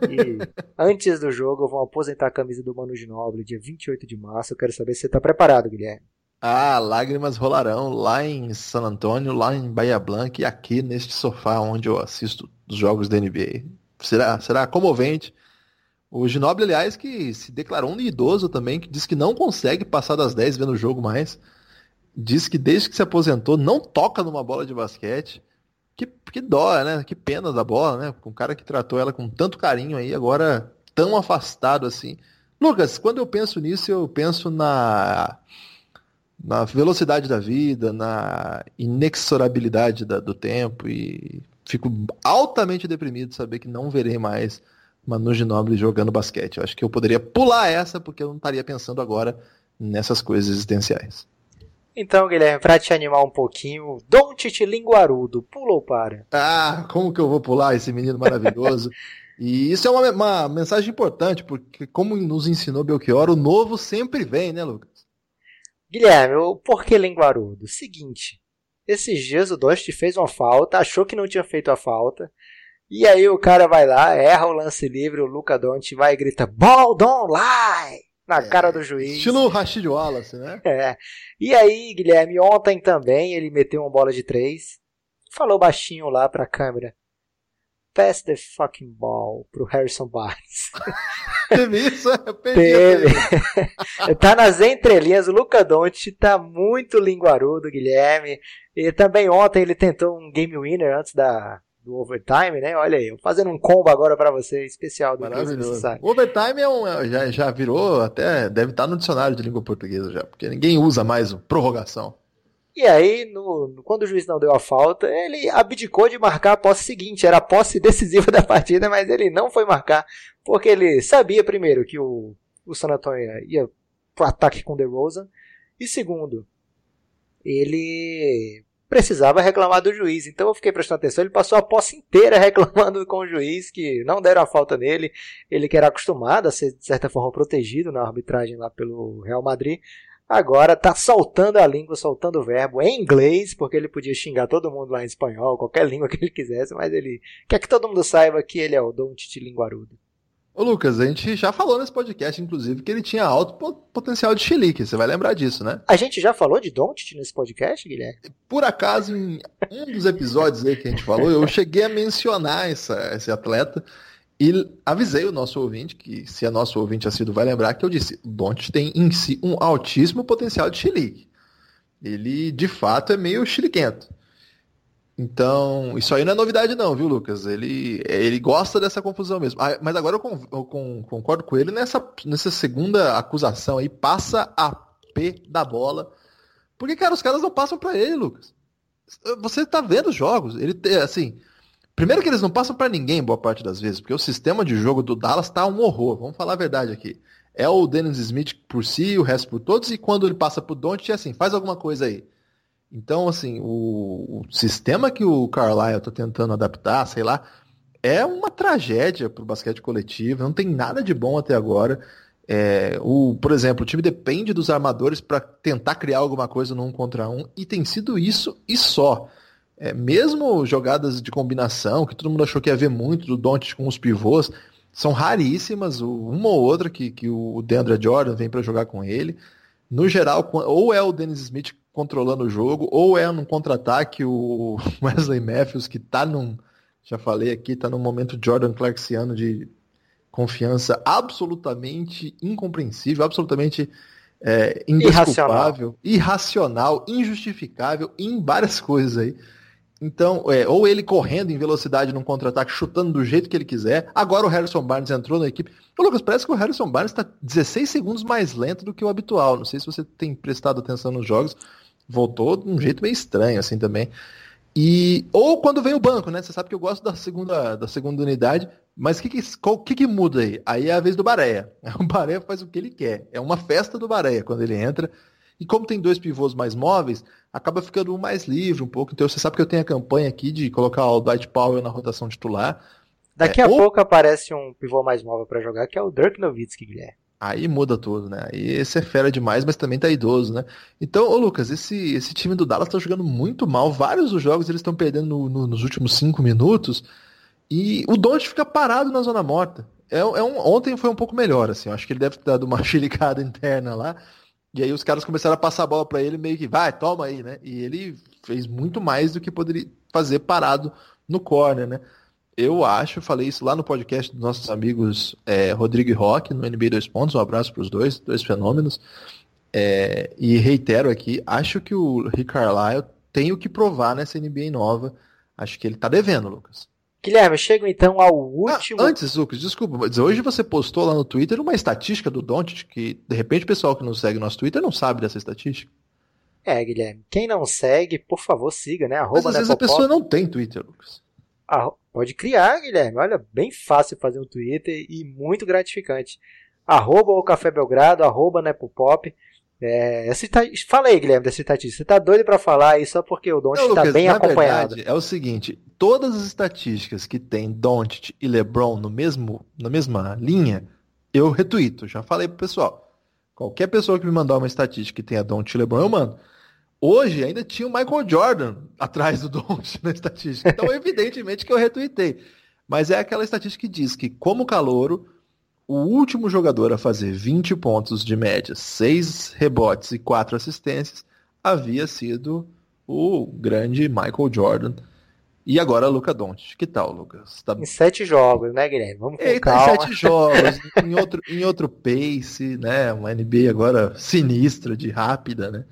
e antes do jogo vão aposentar a camisa do Manu Ginobili dia 28 de março. Eu quero saber se você está preparado, Guilherme. Ah, lágrimas rolarão lá em San Antônio, lá em Bahia Blanca e aqui neste sofá onde eu assisto os jogos da NBA. Será, será comovente. O Ginobili, aliás, que se declarou um idoso também, que diz que não consegue passar das 10 vendo o jogo mais diz que desde que se aposentou não toca numa bola de basquete. Que, que dó, né? Que pena da bola, né? Um cara que tratou ela com tanto carinho aí, agora tão afastado assim. Lucas, quando eu penso nisso, eu penso na, na velocidade da vida, na inexorabilidade da, do tempo e fico altamente deprimido de saber que não verei mais Manu Ginóbili jogando basquete. Eu acho que eu poderia pular essa porque eu não estaria pensando agora nessas coisas existenciais. Então, Guilherme, para te animar um pouquinho, Dom Tite Linguarudo, pula ou para? Ah, como que eu vou pular esse menino maravilhoso? e isso é uma, uma, mensagem importante, porque como nos ensinou Belchior, o novo sempre vem, né, Lucas? Guilherme, o porquê Linguarudo? Seguinte, esses dias o Dost fez uma falta, achou que não tinha feito a falta, e aí o cara vai lá, erra o lance livre, o Luca Doncic vai e grita, Ball don't lie! Na é, cara do juiz. Estilo Rashid Wallace, né? É. E aí, Guilherme, ontem também ele meteu uma bola de três. Falou baixinho lá pra câmera. Pass the fucking ball pro Harrison Barnes. Teve isso? Eu Teve. tá nas entrelinhas. O Luca Doncic tá muito linguarudo, Guilherme. E também ontem ele tentou um game winner antes da, do overtime, né? Olha aí, fazendo um combo agora para você especial do Maravilhoso. O overtime é um, é, já, já virou até deve estar no dicionário de língua portuguesa já, porque ninguém usa mais prorrogação. E aí, no, quando o juiz não deu a falta, ele abdicou de marcar a posse seguinte, era a posse decisiva da partida, mas ele não foi marcar, porque ele sabia primeiro que o, o San Antonio ia pro ataque com o DeRozan, e segundo, ele precisava reclamar do juiz. Então eu fiquei prestando atenção. Ele passou a posse inteira reclamando com o juiz que não deram a falta nele. Ele que era acostumado a ser de certa forma protegido na arbitragem lá pelo Real Madrid. Agora tá soltando a língua, soltando o verbo em inglês, porque ele podia xingar todo mundo lá em espanhol, qualquer língua que ele quisesse, mas ele quer que todo mundo saiba que ele é o Dom Titi Linguarudo. Ô Lucas, a gente já falou nesse podcast, inclusive, que ele tinha alto potencial de chilique. Você vai lembrar disso, né? A gente já falou de Doncic nesse podcast, Guilherme? Por acaso, em um dos episódios aí que a gente falou, eu cheguei a mencionar essa, esse atleta e avisei o nosso ouvinte, que se é nosso ouvinte assíduo vai lembrar, que eu disse, o Doncic tem em si um altíssimo potencial de chilique. Ele, de fato, é meio chiliquento. Então, isso aí não é novidade não, viu, Lucas? Ele, ele gosta dessa confusão mesmo. Ah, mas agora eu, eu concordo com ele nessa, nessa segunda acusação aí, passa a P da bola. Porque, cara, os caras não passam para ele, Lucas. Você tá vendo os jogos, ele assim, primeiro que eles não passam para ninguém boa parte das vezes, porque o sistema de jogo do Dallas tá um horror, vamos falar a verdade aqui. É o Dennis Smith por si, o resto por todos, e quando ele passa pro Don't, é assim, faz alguma coisa aí. Então, assim, o, o sistema que o Carlisle está tentando adaptar, sei lá, é uma tragédia para o basquete coletivo, não tem nada de bom até agora. É, o, por exemplo, o time depende dos armadores para tentar criar alguma coisa no um contra um, e tem sido isso e só. É, mesmo jogadas de combinação, que todo mundo achou que ia ver muito do Doncic com os pivôs, são raríssimas, uma ou outra que, que o Deandre Jordan vem para jogar com ele. No geral, ou é o Dennis Smith controlando o jogo, ou é num contra-ataque o Wesley Matthews, que tá num, já falei aqui, tá num momento Jordan Clarksiano de confiança absolutamente incompreensível, absolutamente é, indesculpável, irracional. irracional, injustificável em várias coisas aí. Então, é, ou ele correndo em velocidade num contra-ataque, chutando do jeito que ele quiser. Agora o Harrison Barnes entrou na equipe. Ô, Lucas, parece que o Harrison Barnes está 16 segundos mais lento do que o habitual. Não sei se você tem prestado atenção nos jogos, voltou de um jeito meio estranho, assim, também. E, ou quando vem o banco, né? Você sabe que eu gosto da segunda, da segunda unidade, mas o que, que, que, que muda aí? Aí é a vez do Bareia. O Bareia faz o que ele quer. É uma festa do Bareia quando ele entra. E como tem dois pivôs mais móveis, acaba ficando mais livre um pouco. Então você sabe que eu tenho a campanha aqui de colocar o Dwight Powell na rotação titular. Daqui é, a ou... pouco aparece um pivô mais móvel para jogar, que é o Dirk Nowitzki, Guilherme. Aí muda tudo, né? Aí esse é fera demais, mas também tá idoso, né? Então, ô Lucas, esse, esse time do Dallas tá jogando muito mal. Vários dos jogos eles estão perdendo no, no, nos últimos cinco minutos. E o Don't fica parado na zona morta. É, é um, ontem foi um pouco melhor, assim. Eu acho que ele deve ter dado uma chilicada interna lá. E aí os caras começaram a passar a bola para ele, meio que, vai, toma aí, né? E ele fez muito mais do que poderia fazer parado no corner, né? Eu acho, falei isso lá no podcast dos nossos amigos é, Rodrigo e Rock, no NBA 2 Pontos, um abraço para os dois, dois fenômenos. É, e reitero aqui, acho que o Rick Carlisle tem o que provar nessa NBA nova. Acho que ele está devendo, Lucas. Guilherme, chego então ao último. Ah, antes, Lucas, desculpa, mas hoje você postou lá no Twitter uma estatística do Doncic que, de repente, o pessoal que não segue nosso Twitter não sabe dessa estatística. É, Guilherme. Quem não segue, por favor, siga, né? Arroba mas às vezes a pessoa não tem Twitter, Lucas. Pode criar, Guilherme. Olha, bem fácil fazer um Twitter e muito gratificante. Arroba o Café Belgrado, arroba Nepopop. É, essa, fala aí, Guilherme, dessa estatística. Você tá doido para falar aí só porque o Doncic está bem acompanhado. Verdade, é o seguinte, todas as estatísticas que tem Doncic e LeBron no mesmo, na mesma linha, eu retuito. Já falei pro pessoal. Qualquer pessoa que me mandar uma estatística que tenha Doncic e LeBron, eu mando. Hoje ainda tinha o Michael Jordan atrás do Doncic na estatística. Então, evidentemente que eu retuitei. Mas é aquela estatística que diz que, como calouro, o último jogador a fazer 20 pontos de média, 6 rebotes e 4 assistências, havia sido o grande Michael Jordan. E agora Luca Doncic. Que tal, Lucas? Tá... Em sete jogos, né, Guilherme? Vamos com Ele calma. Em sete jogos, em outro, em outro pace, né? Uma NBA agora sinistra, de rápida, né?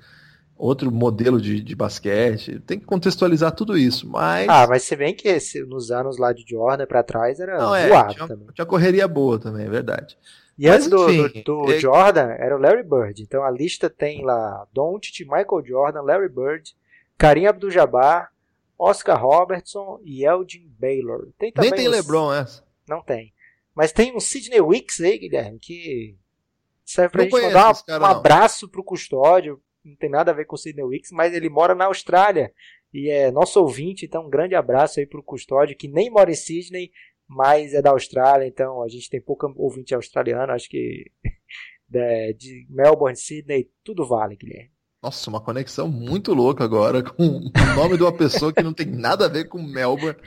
Outro modelo de, de basquete. Tem que contextualizar tudo isso, mas... Ah, mas se bem que esse, nos anos lá de Jordan para trás era Não, é, voado tinha, também. Tinha correria boa também, é verdade. E mas, antes do, enfim, do, do é... Jordan era o Larry Bird. Então a lista tem lá Doncic, Michael Jordan, Larry Bird, Karim Abdul-Jabbar, Oscar Robertson e Elgin Baylor. Tem Nem tem os... LeBron essa. Não tem. Mas tem um Sidney Wicks aí, Guilherme, que serve pra não gente mandar um, cara, um abraço pro custódio, não tem nada a ver com o Sidney Wicks, mas ele mora na Austrália e é nosso ouvinte, então um grande abraço aí pro Custódio, que nem mora em Sydney, mas é da Austrália, então a gente tem pouco ouvinte australiano, acho que de, de Melbourne, Sydney, tudo vale, Guilherme. Nossa, uma conexão muito louca agora com o nome de uma pessoa que não tem nada a ver com Melbourne,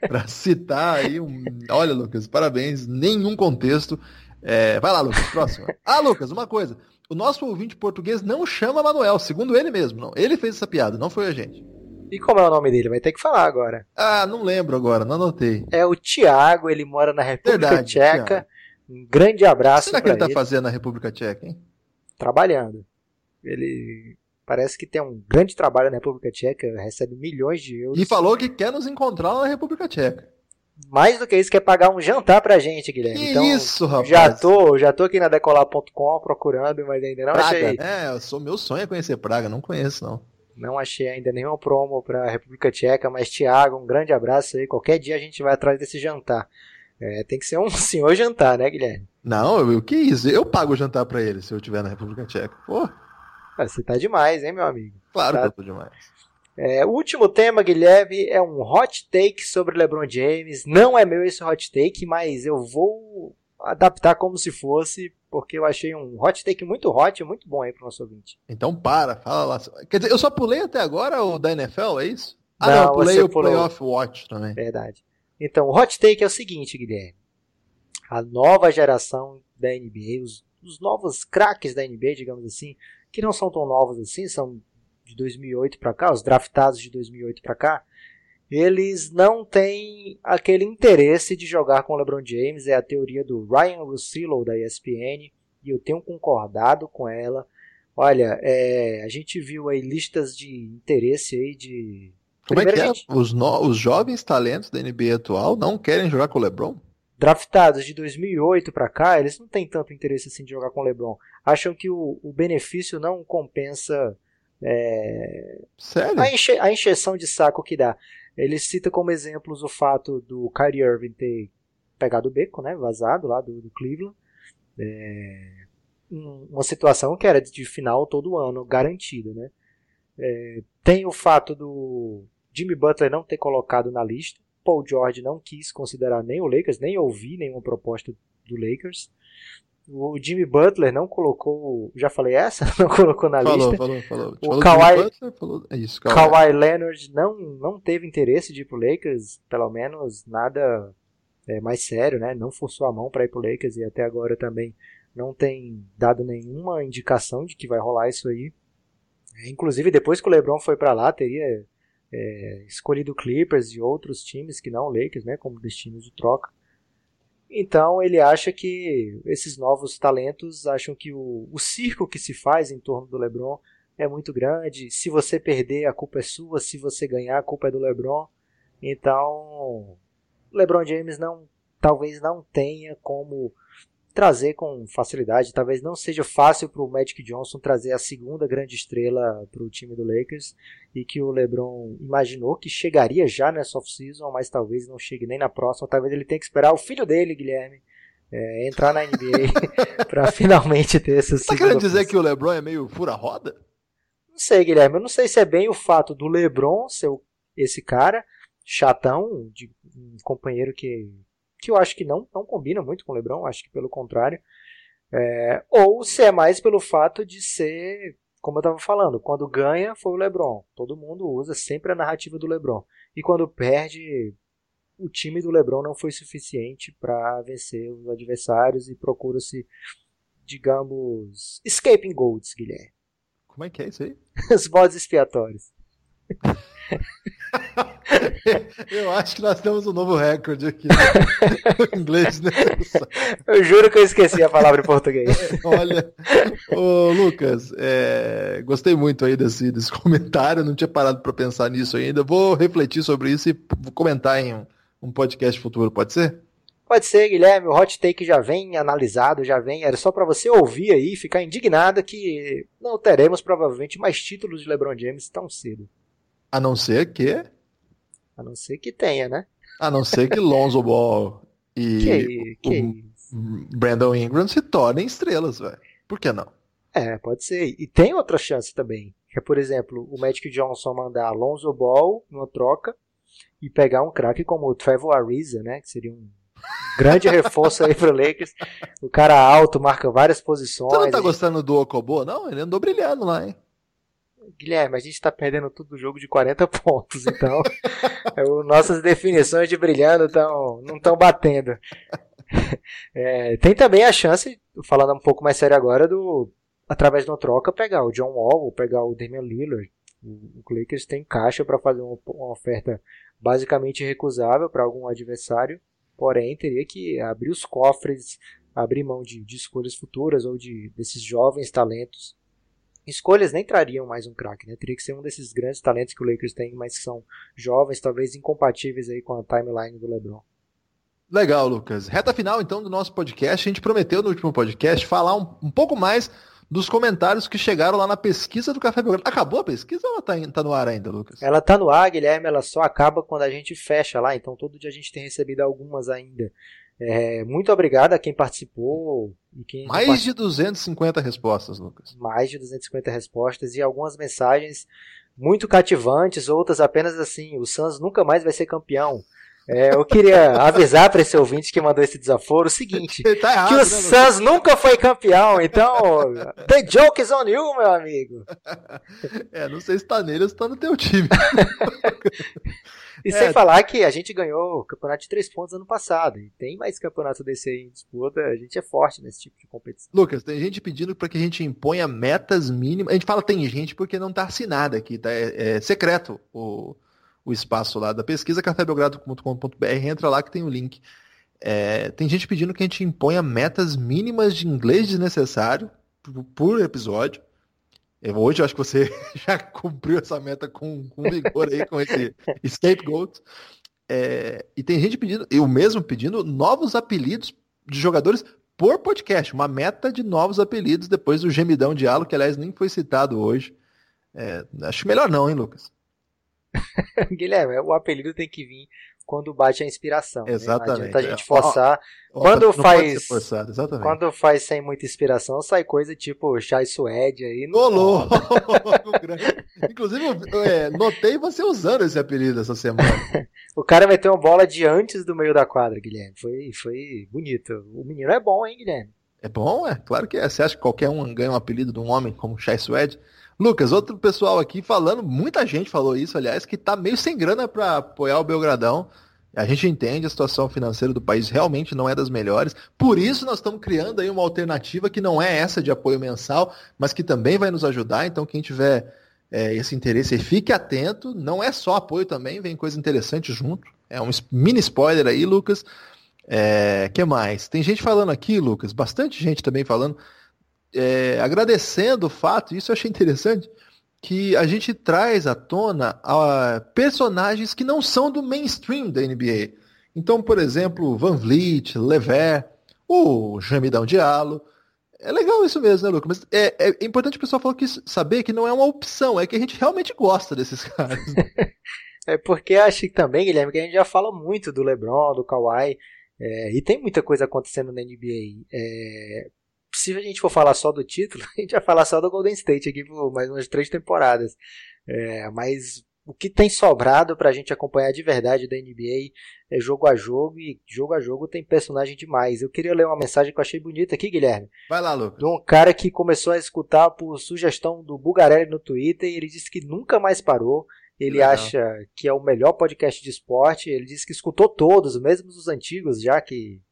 para citar aí um... Olha, Lucas, parabéns, nenhum contexto. É... Vai lá, Lucas, próximo. Ah, Lucas, uma coisa. O nosso ouvinte português não chama Manuel, segundo ele mesmo. Não. Ele fez essa piada, não foi a gente. E como é o nome dele? Vai ter que falar agora. Ah, não lembro agora, não anotei. É o Tiago, ele mora na República Verdade, Tcheca. Thiago. Um grande abraço. O que será que ele está fazendo na República Tcheca, hein? Trabalhando. Ele Parece que tem um grande trabalho na República Tcheca, recebe milhões de euros. E falou que quer nos encontrar na República Tcheca. Mais do que isso, quer pagar um jantar pra gente, Guilherme. Que então, isso, rapaz. Já tô, já tô aqui na decolar.com procurando, mas ainda não Praga. achei. É, sou, meu sonho é conhecer Praga, não conheço não. Não achei ainda nenhuma promo pra República Tcheca, mas Thiago, um grande abraço aí. Qualquer dia a gente vai atrás desse jantar. É, tem que ser um senhor jantar, né, Guilherme? Não, o que isso? Eu pago o jantar pra ele se eu estiver na República Tcheca. Pô, Ah, Você tá demais, hein, meu amigo? claro Tá. que eu tô demais. É, o último tema, Guilherme, é um hot take sobre LeBron James. Não é meu esse hot take, mas eu vou adaptar como se fosse, porque eu achei um hot take muito hot e muito bom aí pro nosso ouvinte. Então para, fala lá. Quer dizer, eu só pulei até agora o da NFL, é isso? Ah, Não, não, eu pulei o pulou. Playoff Watch também. Verdade. Então, o hot take é o seguinte, Guilherme. A nova geração da NBA, os, os novos craques da NBA, digamos assim, que não são tão novos assim, são de 2008 para cá, os draftados de 2008 para cá, eles não têm aquele interesse de jogar com o LeBron James, é a teoria do Ryan Russillo da ESPN, e eu tenho concordado com ela. Olha, é, a gente viu aí listas de interesse aí de Como é que é? Os, no- os jovens talentos da NBA atual não querem jogar com o LeBron? draftados de 2008 para cá, eles não têm tanto interesse assim de jogar com o LeBron. Acham que o, o benefício não compensa é, Sério? a, enche, a encheção de saco que dá. Ele cita como exemplos o fato do Kyrie Irving ter pegado o beco, né, vazado lá do, do Cleveland. É, um- uma situação que era de final todo ano, garantida. Né? É, tem o fato do Jimmy Butler não ter colocado na lista. Paul George não quis considerar nem o Lakers, nem ouvir nenhuma proposta do Lakers. O Jimmy Butler não colocou, já falei essa, não colocou na falou, lista. falou, falou. O falou do Kawhi- Butler, falou... É isso, Kawhi. Kawhi Leonard não, não teve interesse de ir pro Lakers, pelo menos nada é, mais sério, né? Não forçou a mão para ir pro Lakers e até agora também não tem dado nenhuma indicação de que vai rolar isso aí. É, Inclusive depois que o LeBron foi para lá teria é, escolhido Clippers e outros times que não o Lakers, né? Como destinos de troca. Então ele acha que esses novos talentos acham que o, o circo que se faz em torno do LeBron é muito grande. Se você perder, a culpa é sua. Se você ganhar, a culpa é do LeBron. Então, LeBron James não, talvez não tenha como trazer com facilidade. Talvez não seja fácil para o Magic Johnson trazer a segunda grande estrela para o time do Lakers e que o LeBron imaginou que chegaria já nessa off-season, mas talvez não chegue nem na próxima. Talvez ele tenha que esperar o filho dele, Guilherme, é, entrar na NBA para finalmente ter essa Tá segunda querendo dizer que o LeBron é meio fura-roda? Não sei, Guilherme. Eu não sei se é bem o fato do LeBron ser esse cara chatão, de um companheiro que, que eu acho que não, não combina muito com o LeBron, acho que pelo contrário. É, ou se é mais pelo fato de ser, como eu estava falando, quando ganha foi o LeBron. Todo mundo usa sempre a narrativa do LeBron. E quando perde, o time do LeBron não foi suficiente para vencer os adversários e procura-se, digamos, escaping goals, Guilherme. Como é que é isso aí? Os bodes expiatórios. Eu acho que nós temos um novo recorde aqui no inglês, né? Eu juro que eu esqueci a palavra em português. Olha, ô Lucas, é, gostei muito aí desse, desse comentário, não tinha parado para pensar nisso ainda. Vou refletir sobre isso e vou comentar em um, um podcast futuro, pode ser? Pode ser, Guilherme, o hot take já vem analisado, já vem. Era só para você ouvir aí, ficar indignado que não teremos provavelmente mais títulos de LeBron James tão cedo. A não ser que, A não ser que tenha, né? a não ser que Lonzo Ball e Que, que isso. Brandon Ingram se tornem estrelas, velho. Por que não? É, pode ser. E tem outra chance também. Que é, por exemplo, o Magic Johnson mandar Alonso Ball numa troca e pegar um craque como o Trevor Ariza, né? Que seria um grande reforço aí pro Lakers. O cara alto, marca várias posições. Você não tá gostando do Okobo? Não, ele andou brilhando lá, hein? Guilherme, a gente tá perdendo tudo o jogo de 40 pontos, então é, nossas definições de brilhando tão, não estão batendo. É, tem também a chance, falando um pouco mais sério agora, do através de uma troca pegar o John Wall pegar o Damian Lillard. O Lakers tem caixa para fazer uma, uma oferta basicamente recusável para algum adversário, porém teria que abrir os cofres, abrir mão de, de escolhas futuras ou de desses jovens talentos escolhas nem trariam mais um craque, né? Teria que ser um desses grandes talentos que o Lakers tem, mas que são jovens, talvez incompatíveis aí com a timeline do LeBron. Legal, Lucas. Reta final então do nosso podcast. A gente prometeu no último podcast falar um, um pouco mais dos comentários que chegaram lá na pesquisa do Café Belgrado. Acabou a pesquisa ou ela tá, tá no ar ainda, Lucas? Ela tá no ar, Guilherme, ela só acaba quando a gente fecha lá, então todo dia a gente tem recebido algumas ainda. É, muito obrigado a quem participou. E quem Mais part... de 250 respostas, Lucas. Mais de 250 respostas e algumas mensagens muito cativantes, outras apenas assim, o Suns nunca mais vai ser campeão. É, eu queria avisar para esse ouvinte que mandou esse desaforo o seguinte: tá errado, que o né, Suns nunca foi campeão, então the joke is on you, meu amigo. É, não sei se tá nele ou se tá no teu time. e é. sem falar que a gente ganhou o campeonato de três pontos ano passado. E tem mais campeonato desse aí em disputa. A gente é forte nesse tipo de competição. Lucas, tem gente pedindo para que a gente imponha metas mínimas. A gente fala tem gente porque não tá assinado aqui, tá? É, é secreto o o espaço lá da pesquisa, cafébelgrado.com.br, entra lá que tem o link. É, tem gente pedindo que a gente imponha metas mínimas de inglês desnecessário por episódio. Eu, hoje eu acho que você já cumpriu essa meta com, com vigor aí, com esse scapegoat. É, e tem gente pedindo, eu mesmo pedindo, novos apelidos de jogadores por podcast. Uma meta de novos apelidos depois do gemidão de Halo, que aliás nem foi citado hoje. É, acho melhor não, hein, Lucas? Guilherme, o apelido tem que vir quando bate a inspiração. Exatamente. Né? Não adianta a gente forçar. quando faz. Forçado, quando faz sem muita inspiração, sai coisa tipo chai suede aí. Rolou! Inclusive, é, notei você usando esse apelido essa semana. o cara meteu uma bola de antes do meio da quadra, Guilherme. Foi, foi bonito. O menino é bom, hein, Guilherme? É bom, é? Claro que é. Você acha que qualquer um ganha um apelido de um homem como Chai Suede? Lucas, outro pessoal aqui falando, muita gente falou isso, aliás, que tá meio sem grana para apoiar o Belgradão. A gente entende a situação financeira do país realmente não é das melhores. Por isso nós estamos criando aí uma alternativa que não é essa de apoio mensal, mas que também vai nos ajudar. Então quem tiver é, esse interesse aí, fique atento. Não é só apoio também, vem coisa interessante junto. É um mini spoiler aí, Lucas. É, que mais? Tem gente falando aqui, Lucas, bastante gente também falando é, agradecendo o fato, isso eu achei interessante, que a gente traz à tona a, personagens que não são do mainstream da NBA. Então, por exemplo, Van Vliet, Lever, o Jamidão Diallo. É legal isso mesmo, né, Lucas? Mas é, é importante o pessoal falar que, saber que não é uma opção, é que a gente realmente gosta desses caras. é porque acho que também, Guilherme, que a gente já fala muito do LeBron, do Kawhi, é, e tem muita coisa acontecendo na NBA. É, se a gente for falar só do título, a gente vai falar só do Golden State aqui por mais umas três temporadas. É, mas o que tem sobrado para a gente acompanhar de verdade da NBA é jogo a jogo e jogo a jogo tem personagem demais. Eu queria ler uma mensagem que eu achei bonita aqui, Guilherme. Vai lá, Lucas. De um cara que começou a escutar por sugestão do Bugarelli no Twitter e ele disse que nunca mais parou. Ele Legal. acha que é o melhor podcast de esporte. Ele disse que escutou todos, mesmo os antigos, já que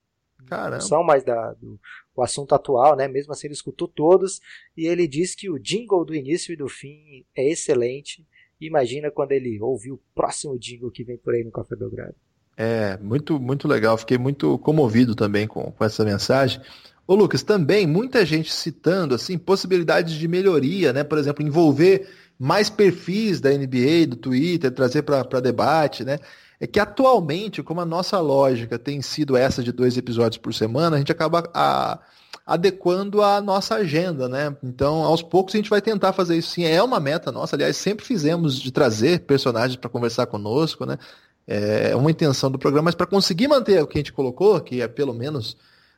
Caramba. não são mais da, do, o assunto atual, né? Mesmo assim ele escutou todos e ele diz que o jingle do início e do fim é excelente. Imagina quando ele ouvir o próximo jingle que vem por aí no Café Belgrado. É, muito, muito legal. Fiquei muito comovido também com, com essa mensagem. Ô Lucas, também muita gente citando assim possibilidades de melhoria, né? Por exemplo, envolver mais perfis da NBA, do Twitter, trazer para debate, né? É que atualmente, como a nossa lógica tem sido essa de dois episódios por semana, a gente acaba a, adequando a nossa agenda, né? Então, aos poucos a gente vai tentar fazer isso sim. É uma meta nossa, aliás, sempre fizemos de trazer personagens para conversar conosco, né? É uma intenção do programa, mas para conseguir manter o que a gente colocou, que é pelo menos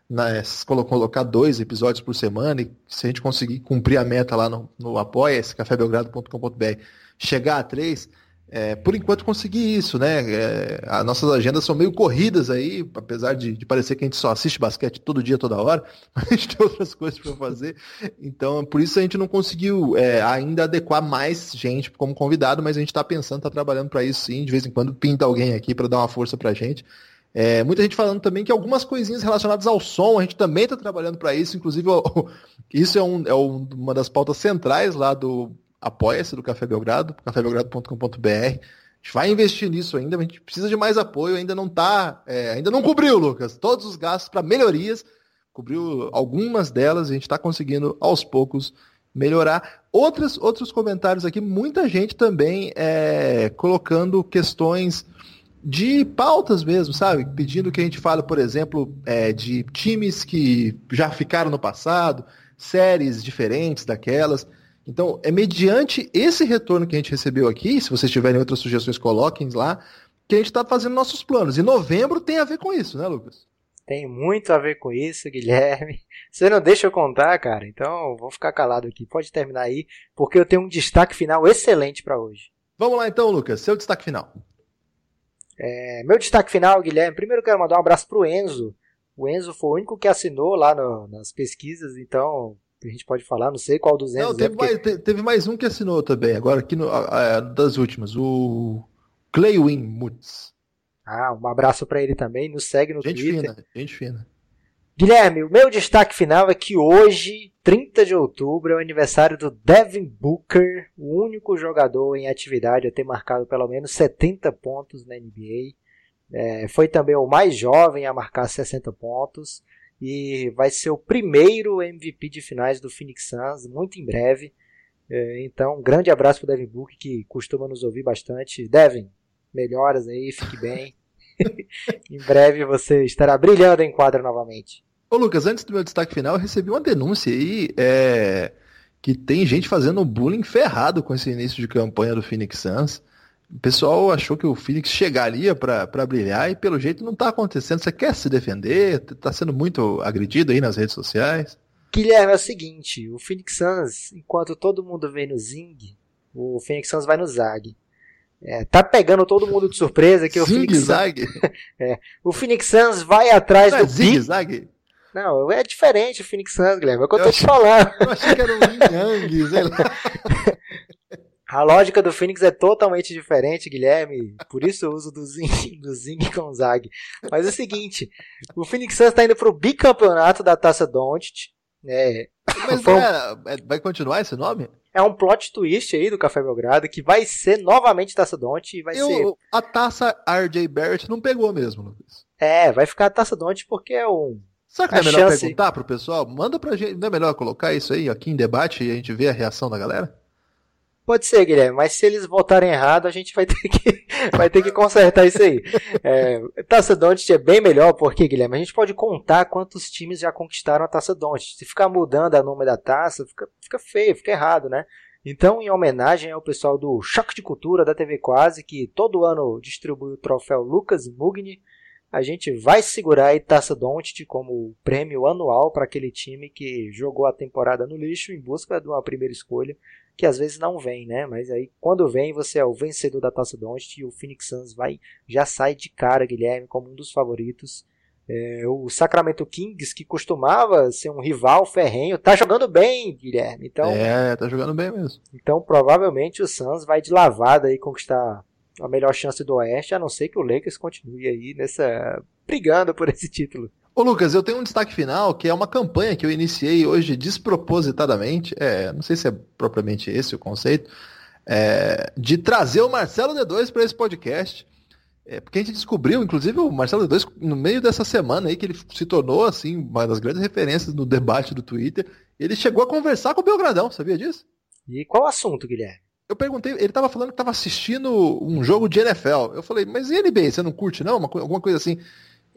né, colocar dois episódios por semana, e se a gente conseguir cumprir a meta lá no, no apoia-se, cafébelgrado.com.br, chegar a três, é, por enquanto consegui isso, né? É, as nossas agendas são meio corridas aí, apesar de, de, parecer que a gente só assiste basquete todo dia, toda hora, mas a gente tem outras coisas para fazer. Então, por isso a gente não conseguiu é, ainda adequar mais gente como convidado, mas a gente está pensando, está trabalhando para isso sim. De vez em quando pinta alguém aqui para dar uma força para a gente. É, muita gente falando também que algumas coisinhas relacionadas ao som, a gente também está trabalhando para isso. Inclusive, isso é, um, é uma das pautas centrais lá do apoia-se do Café Belgrado, cafébelgrado.com.br. A gente vai investir nisso ainda, a gente precisa de mais apoio, ainda não tá, é, ainda não cobriu, Lucas, todos os gastos para melhorias, cobriu algumas delas, a gente está conseguindo aos poucos melhorar. Outros, outros comentários aqui, muita gente também é, colocando questões de pautas mesmo, sabe? Pedindo que a gente fale, por exemplo, é, de times que já ficaram no passado, séries diferentes daquelas. Então, é mediante esse retorno que a gente recebeu aqui, se vocês tiverem outras sugestões, coloquem lá, que a gente está fazendo nossos planos. E novembro tem a ver com isso, né, Lucas? Tem muito a ver com isso, Guilherme. Você não deixa eu contar, cara. Então, vou ficar calado aqui. Pode terminar aí, porque eu tenho um destaque final excelente para hoje. Vamos lá então, Lucas. Seu destaque final. É, meu destaque final, Guilherme. Primeiro quero mandar um abraço pro Enzo. O Enzo foi o único que assinou lá no, nas pesquisas, então a gente pode falar, não sei qual dos Enzos. Não, teve, é porque... mais, teve mais um que assinou também, agora aqui no, a, a, das últimas, o Claywin Mutz. Ah, um abraço para ele também. Nos segue no gente Twitter. Fina, gente fina. Guilherme, o meu destaque final é que hoje, 30 de outubro, é o aniversário do Devin Booker, o único jogador em atividade a ter marcado pelo menos 70 pontos na NBA. É, foi também o mais jovem a marcar 60 pontos e vai ser o primeiro MVP de finais do Phoenix Suns muito em breve. É, então, um grande abraço para o Devin Booker que costuma nos ouvir bastante. Devin, melhoras aí, fique bem. em breve você estará brilhando em quadra novamente. Ô Lucas, antes do meu destaque final, eu recebi uma denúncia aí é, que tem gente fazendo bullying ferrado com esse início de campanha do Phoenix Suns. O pessoal achou que o Phoenix chegaria para brilhar e pelo jeito não está acontecendo. Você quer se defender? Está sendo muito agredido aí nas redes sociais? Guilherme, é o seguinte, o Phoenix Suns, enquanto todo mundo vem no Zing, o Phoenix Suns vai no Zag. É, tá pegando todo mundo de surpresa que o Phoenix Zag. é, o Phoenix Suns vai atrás Não do é Zig Zag? Não, é diferente o Phoenix Suns, Guilherme. É o que eu, eu tô te falando. Eu achei que era um Yang, sei lá. A lógica do Phoenix é totalmente diferente, Guilherme. Por isso eu uso do Zing, do Zing com Zag. Mas é o seguinte: o Phoenix Suns está indo pro bicampeonato da Taça Doncic. É, Mas um... é, vai continuar esse nome? É um plot twist aí do Café Belgrado que vai ser novamente Taça Don't e vai Eu, ser. A taça RJ Barrett não pegou mesmo, Lucas. É, vai ficar a Taça Don't porque é um. Será que não é melhor chance... perguntar pro pessoal? Manda pra gente. Não é melhor colocar isso aí aqui em debate e a gente vê a reação da galera? Pode ser, Guilherme, mas se eles votarem errado, a gente vai ter que, vai ter que consertar isso aí. É, Taça Doncic é bem melhor, porque, Guilherme, a gente pode contar quantos times já conquistaram a Taça Doncic. Se ficar mudando a nome da taça, fica, fica feio, fica errado, né? Então, em homenagem ao pessoal do Choque de Cultura da TV Quase, que todo ano distribui o troféu Lucas Mugni, a gente vai segurar a Taça Doncic como prêmio anual para aquele time que jogou a temporada no lixo em busca de uma primeira escolha que às vezes não vem, né? Mas aí quando vem, você é o vencedor da Taça Doncic e o Phoenix Suns vai já sai de cara, Guilherme, como um dos favoritos. É, o Sacramento Kings, que costumava ser um rival ferrenho, tá jogando bem, Guilherme. Então, é, tá jogando bem mesmo. Então, provavelmente o Suns vai de lavada aí conquistar a melhor chance do Oeste, a não ser que o Lakers continue aí nessa brigando por esse título. Ô Lucas, eu tenho um destaque final que é uma campanha que eu iniciei hoje despropositadamente, é, não sei se é propriamente esse o conceito, é, de trazer o Marcelo D2 para esse podcast. É, porque a gente descobriu, inclusive, o Marcelo D2 no meio dessa semana aí, que ele se tornou assim, uma das grandes referências no debate do Twitter. Ele chegou a conversar com o Belgradão, sabia disso? E qual assunto, Guilherme? Eu perguntei, ele estava falando que estava assistindo um jogo de NFL. Eu falei, mas e NBA? Você não curte, não? Uma, alguma coisa assim.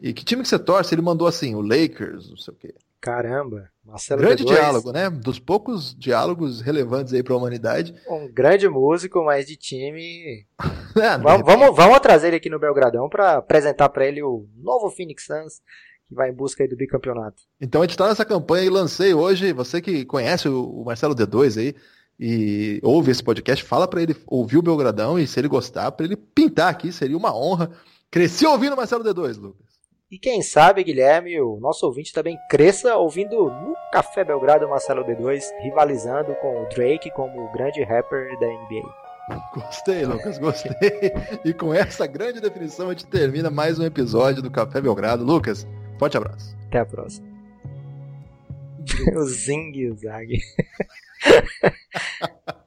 E que time que você torce? Ele mandou assim, o Lakers, não sei o quê. Caramba, Marcelo Grande D2, diálogo, né? Dos poucos diálogos relevantes aí para a humanidade. Um grande músico, mas de time. é, vamos, vamos, vamos, trazer ele aqui no Belgradão para apresentar para ele o novo Phoenix Suns que vai em busca do bicampeonato. Então a gente está nessa campanha e lancei hoje. Você que conhece o Marcelo D2 aí e ouve esse podcast, fala para ele ouvir o Belgradão e se ele gostar, para ele pintar aqui, seria uma honra. Cresci ouvindo Marcelo D2, Lucas. E quem sabe, Guilherme, o nosso ouvinte também cresça ouvindo no Café Belgrado Marcelo D2, rivalizando com o Drake como o grande rapper da NBA. Gostei, Lucas, gostei. E com essa grande definição a gente termina mais um episódio do Café Belgrado. Lucas, forte abraço. Até a próxima. o Zing e o Zag.